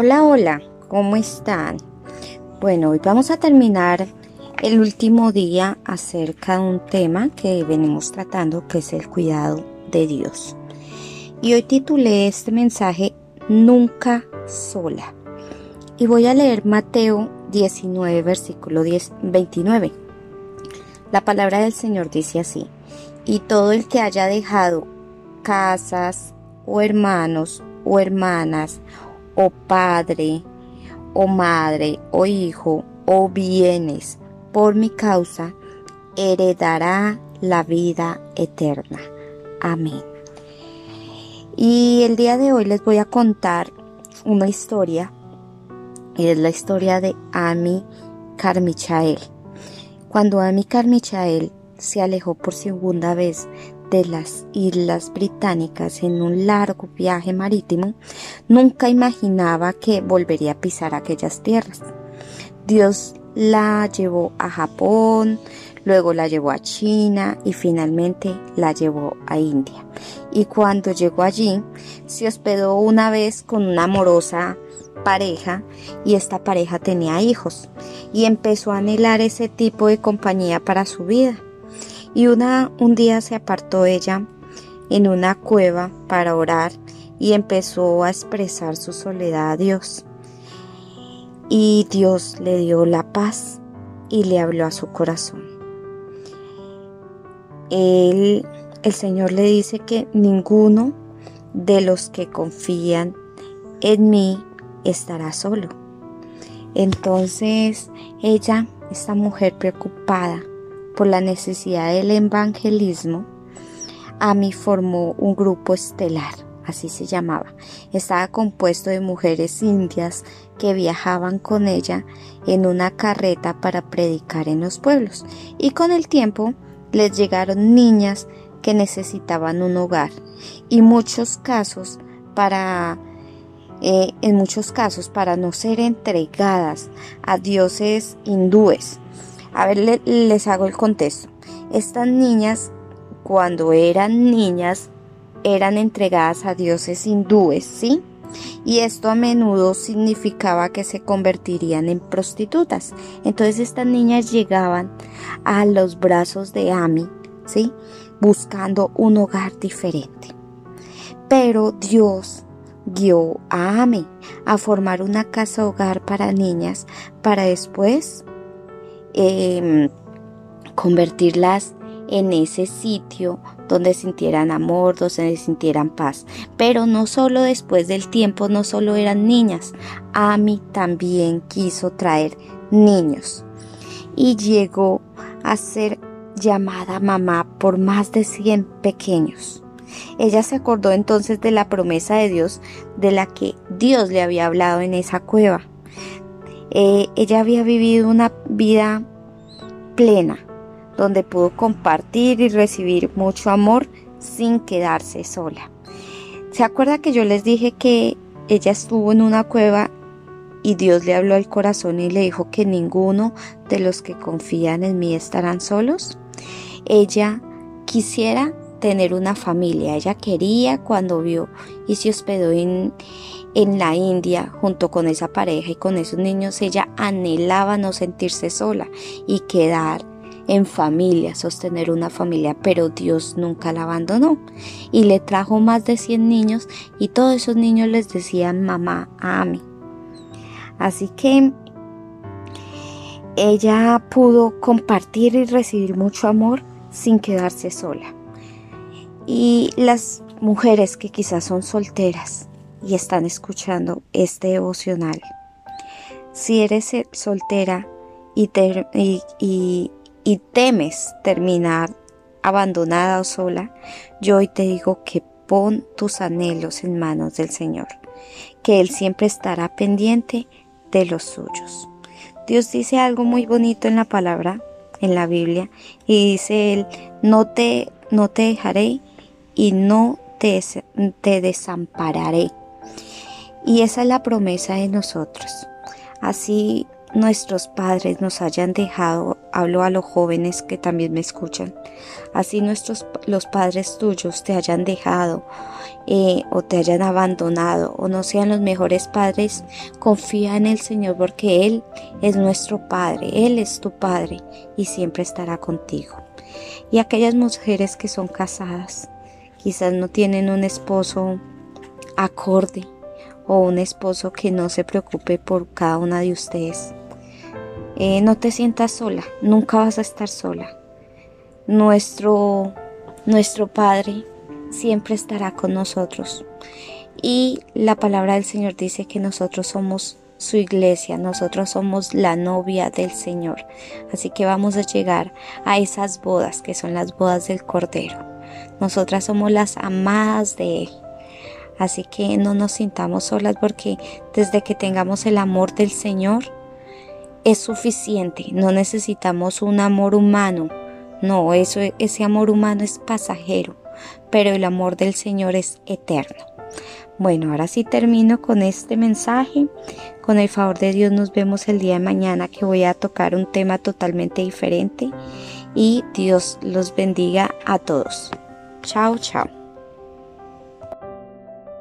Hola, hola, ¿cómo están? Bueno, hoy vamos a terminar el último día acerca de un tema que venimos tratando, que es el cuidado de Dios. Y hoy titulé este mensaje Nunca sola. Y voy a leer Mateo 19, versículo 10, 29. La palabra del Señor dice así, y todo el que haya dejado casas o hermanos o hermanas o padre o madre o hijo o bienes por mi causa, heredará la vida eterna. Amén. Y el día de hoy les voy a contar una historia. Es la historia de Ami Carmichael. Cuando Ami Carmichael se alejó por segunda vez de las Islas Británicas en un largo viaje marítimo, nunca imaginaba que volvería a pisar aquellas tierras. Dios la llevó a Japón, luego la llevó a China y finalmente la llevó a India. Y cuando llegó allí, se hospedó una vez con una amorosa pareja y esta pareja tenía hijos y empezó a anhelar ese tipo de compañía para su vida. Y una, un día se apartó ella en una cueva para orar y empezó a expresar su soledad a Dios. Y Dios le dio la paz y le habló a su corazón. El Señor le dice que ninguno de los que confían en mí estará solo. Entonces ella, esta mujer preocupada por la necesidad del evangelismo, Ami formó un grupo estelar, así se llamaba. Estaba compuesto de mujeres indias que viajaban con ella en una carreta para predicar en los pueblos y con el tiempo les llegaron niñas que necesitaban un hogar y muchos casos para eh, en muchos casos para no ser entregadas a dioses hindúes. A ver, les hago el contexto. Estas niñas, cuando eran niñas, eran entregadas a dioses hindúes, ¿sí? Y esto a menudo significaba que se convertirían en prostitutas. Entonces estas niñas llegaban a los brazos de Ami, ¿sí? Buscando un hogar diferente. Pero Dios guió a Ame a formar una casa hogar para niñas para después em, convertirlas en ese sitio donde sintieran amor, donde sintieran paz. Pero no solo después del tiempo, no solo eran niñas, Ami también quiso traer niños y llegó a ser llamada mamá por más de 100 pequeños. Ella se acordó entonces de la promesa de Dios de la que Dios le había hablado en esa cueva. Eh, ella había vivido una vida plena, donde pudo compartir y recibir mucho amor sin quedarse sola. ¿Se acuerda que yo les dije que ella estuvo en una cueva y Dios le habló al corazón y le dijo que ninguno de los que confían en mí estarán solos? Ella quisiera tener una familia. Ella quería cuando vio y se hospedó en, en la India junto con esa pareja y con esos niños, ella anhelaba no sentirse sola y quedar en familia, sostener una familia, pero Dios nunca la abandonó y le trajo más de 100 niños y todos esos niños les decían mamá a mí. Así que ella pudo compartir y recibir mucho amor sin quedarse sola y las mujeres que quizás son solteras y están escuchando este devocional. Si eres soltera y, y, temes terminar abandonada o sola, yo hoy te digo que pon tus anhelos en manos del Señor, que Él siempre estará pendiente de los suyos. Dios dice algo muy bonito en la palabra, en la Biblia, y dice Él, no te, no te dejaré y no te, te desampararé. Y esa es la promesa de nosotros. Así nuestros padres nos hayan dejado, hablo a los jóvenes que también me escuchan, así nuestros los padres tuyos te hayan dejado eh, o te hayan abandonado o no sean los mejores padres, confía en el Señor porque Él es nuestro Padre, Él es tu Padre y siempre estará contigo. Y aquellas mujeres que son casadas, quizás no tienen un esposo acorde o un esposo que no se preocupe por cada una de ustedes. Eh, no te sientas sola, nunca vas a estar sola. Nuestro, nuestro Padre siempre estará con nosotros. Y la palabra del Señor dice que nosotros somos su iglesia, nosotros somos la novia del Señor. Así que vamos a llegar a esas bodas que son las bodas del Cordero. Nosotras somos las amadas de Él. Así que no nos sintamos solas porque desde que tengamos el amor del Señor es suficiente. No necesitamos un amor humano. No, eso, ese amor humano es pasajero, pero el amor del Señor es eterno. Bueno, ahora sí termino con este mensaje. Con el favor de Dios nos vemos el día de mañana que voy a tocar un tema totalmente diferente y Dios los bendiga a todos. Chao, chao.